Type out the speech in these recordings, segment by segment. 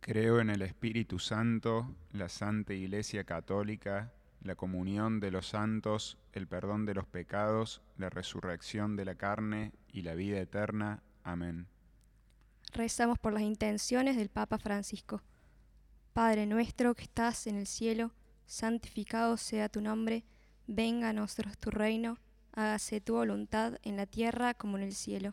Creo en el Espíritu Santo, la Santa Iglesia Católica, la comunión de los santos, el perdón de los pecados, la resurrección de la carne y la vida eterna. Amén. Rezamos por las intenciones del Papa Francisco. Padre nuestro que estás en el cielo, santificado sea tu nombre, venga a nosotros tu reino, hágase tu voluntad en la tierra como en el cielo.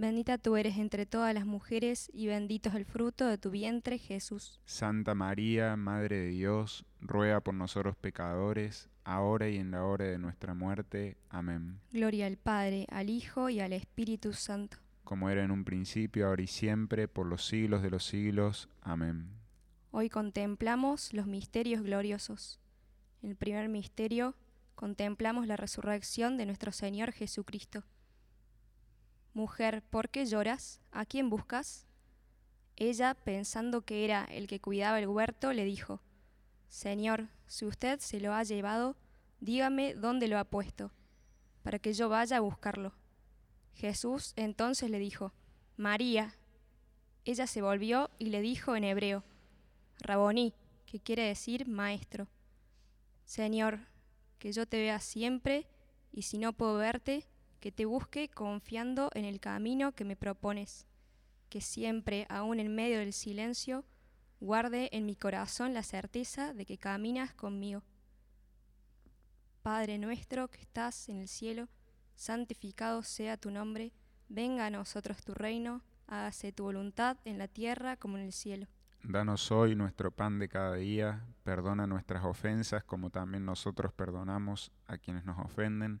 bendita tú eres entre todas las mujeres y bendito es el fruto de tu vientre Jesús. Santa María, Madre de Dios, ruega por nosotros pecadores, ahora y en la hora de nuestra muerte. Amén. Gloria al Padre, al Hijo y al Espíritu Santo. Como era en un principio, ahora y siempre, por los siglos de los siglos. Amén. Hoy contemplamos los misterios gloriosos. En el primer misterio contemplamos la resurrección de nuestro Señor Jesucristo. Mujer, ¿por qué lloras? ¿A quién buscas? Ella, pensando que era el que cuidaba el huerto, le dijo, Señor, si usted se lo ha llevado, dígame dónde lo ha puesto, para que yo vaya a buscarlo. Jesús entonces le dijo, María. Ella se volvió y le dijo en hebreo, Raboní, que quiere decir maestro. Señor, que yo te vea siempre, y si no puedo verte, que te busque confiando en el camino que me propones, que siempre, aun en medio del silencio, guarde en mi corazón la certeza de que caminas conmigo. Padre nuestro que estás en el cielo, santificado sea tu nombre, venga a nosotros tu reino, hágase tu voluntad en la tierra como en el cielo. Danos hoy nuestro pan de cada día, perdona nuestras ofensas como también nosotros perdonamos a quienes nos ofenden,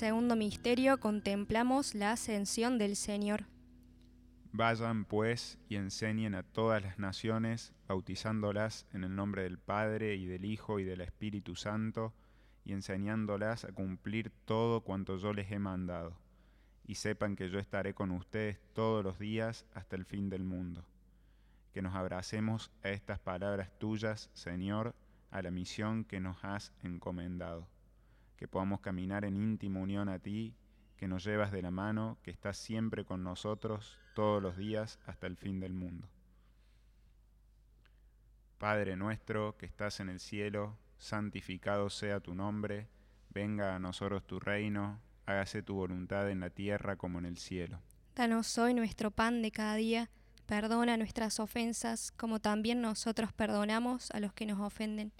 Segundo misterio contemplamos la ascensión del Señor. Vayan pues y enseñen a todas las naciones, bautizándolas en el nombre del Padre y del Hijo y del Espíritu Santo, y enseñándolas a cumplir todo cuanto yo les he mandado. Y sepan que yo estaré con ustedes todos los días hasta el fin del mundo. Que nos abracemos a estas palabras tuyas, Señor, a la misión que nos has encomendado. Que podamos caminar en íntima unión a ti, que nos llevas de la mano, que estás siempre con nosotros todos los días hasta el fin del mundo. Padre nuestro que estás en el cielo, santificado sea tu nombre, venga a nosotros tu reino, hágase tu voluntad en la tierra como en el cielo. Danos hoy nuestro pan de cada día, perdona nuestras ofensas como también nosotros perdonamos a los que nos ofenden.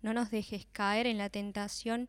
No nos dejes caer en la tentación,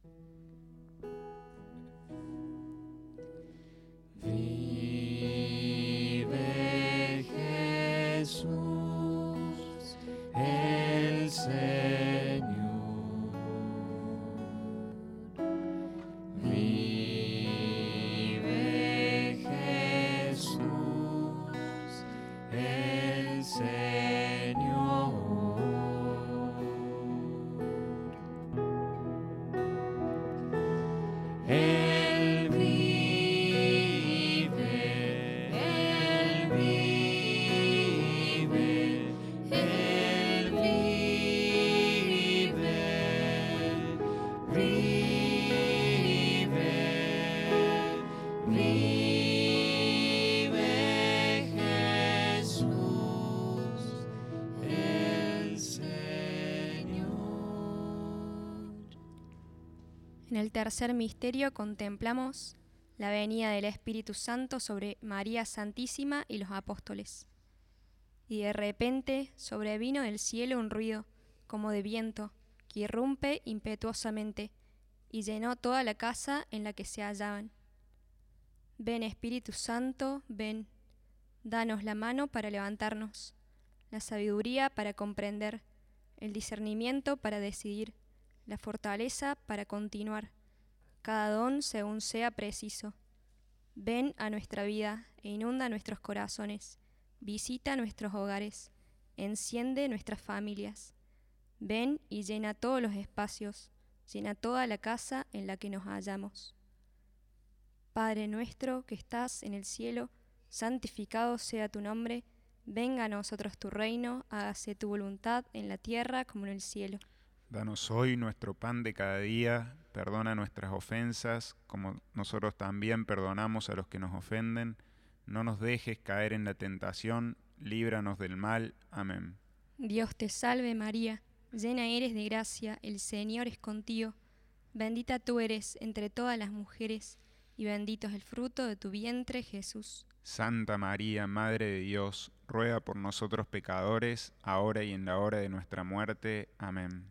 Be En el tercer misterio contemplamos la venida del Espíritu Santo sobre María Santísima y los apóstoles. Y de repente sobrevino del cielo un ruido, como de viento, que irrumpe impetuosamente, y llenó toda la casa en la que se hallaban. Ven Espíritu Santo, ven, danos la mano para levantarnos, la sabiduría para comprender, el discernimiento para decidir, la fortaleza para continuar, cada don según sea preciso. Ven a nuestra vida e inunda nuestros corazones, visita nuestros hogares, enciende nuestras familias. Ven y llena todos los espacios, llena toda la casa en la que nos hallamos. Padre nuestro que estás en el cielo, santificado sea tu nombre, venga a nosotros tu reino, hágase tu voluntad en la tierra como en el cielo. Danos hoy nuestro pan de cada día, perdona nuestras ofensas, como nosotros también perdonamos a los que nos ofenden. No nos dejes caer en la tentación, líbranos del mal. Amén. Dios te salve María, llena eres de gracia, el Señor es contigo. Bendita tú eres entre todas las mujeres, y bendito es el fruto de tu vientre Jesús. Santa María, Madre de Dios, ruega por nosotros pecadores, ahora y en la hora de nuestra muerte. Amén.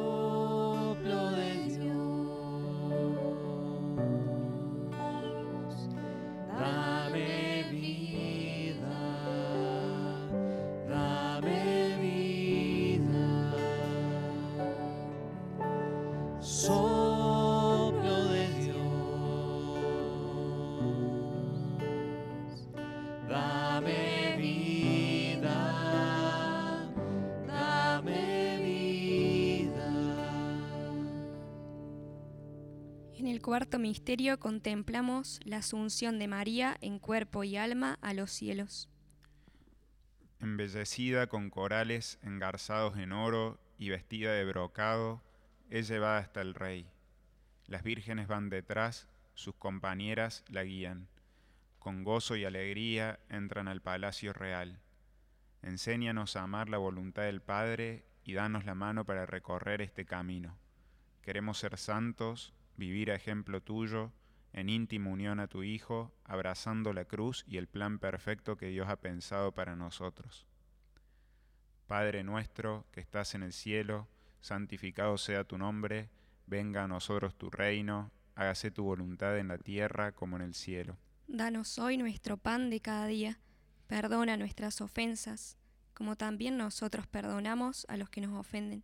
Cuarto misterio contemplamos la asunción de María en cuerpo y alma a los cielos. Embellecida con corales engarzados en oro y vestida de brocado, es llevada hasta el rey. Las vírgenes van detrás, sus compañeras la guían. Con gozo y alegría entran al palacio real. Enséñanos a amar la voluntad del Padre y danos la mano para recorrer este camino. Queremos ser santos, vivir a ejemplo tuyo, en íntima unión a tu Hijo, abrazando la cruz y el plan perfecto que Dios ha pensado para nosotros. Padre nuestro que estás en el cielo, santificado sea tu nombre, venga a nosotros tu reino, hágase tu voluntad en la tierra como en el cielo. Danos hoy nuestro pan de cada día, perdona nuestras ofensas, como también nosotros perdonamos a los que nos ofenden.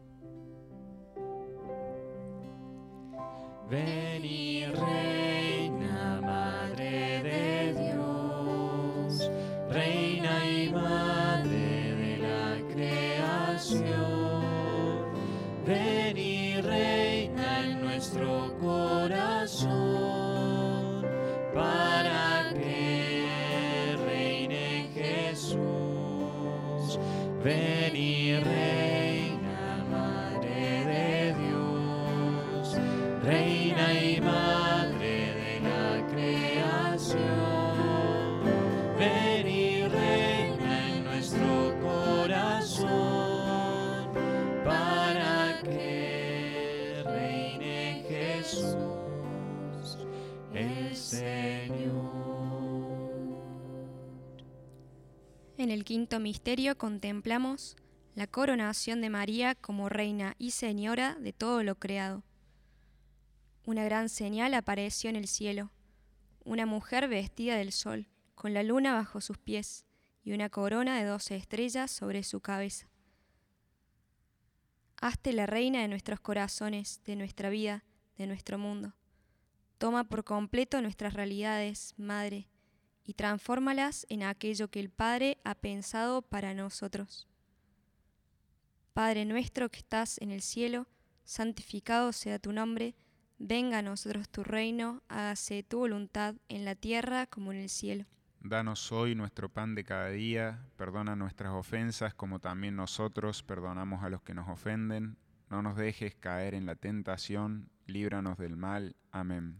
Ven y reina, Madre de Dios, Reina y Madre de la creación. Ven y reina en nuestro corazón, para que reine Jesús. Ven y reina, quinto misterio contemplamos la coronación de María como reina y señora de todo lo creado. Una gran señal apareció en el cielo, una mujer vestida del sol, con la luna bajo sus pies y una corona de doce estrellas sobre su cabeza. Hazte la reina de nuestros corazones, de nuestra vida, de nuestro mundo. Toma por completo nuestras realidades, Madre, y transfórmalas en aquello que el Padre ha pensado para nosotros. Padre nuestro que estás en el cielo, santificado sea tu nombre, venga a nosotros tu reino, hágase tu voluntad en la tierra como en el cielo. Danos hoy nuestro pan de cada día, perdona nuestras ofensas como también nosotros perdonamos a los que nos ofenden. No nos dejes caer en la tentación, líbranos del mal. Amén.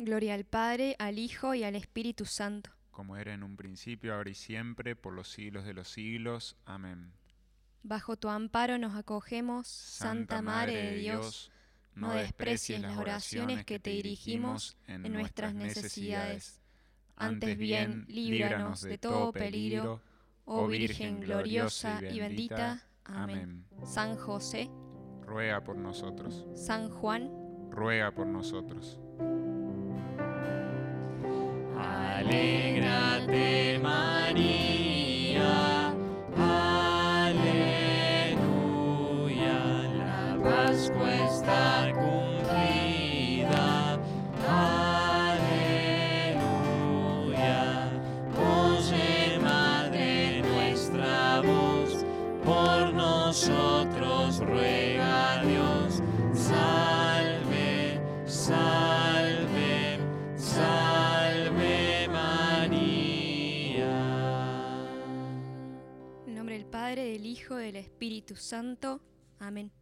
Gloria al Padre, al Hijo y al Espíritu Santo. Como era en un principio, ahora y siempre, por los siglos de los siglos. Amén. Bajo tu amparo nos acogemos, Santa, Madre de Dios no desprecies las oraciones que te dirigimos en nuestras necesidades. Antes bien, líbranos de todo peligro, oh Virgen gloriosa y bendita. Amén. San José, ruega por nosotros. San Juan, ruega por nosotros. Alégrate María, Del Espíritu Santo. Amén.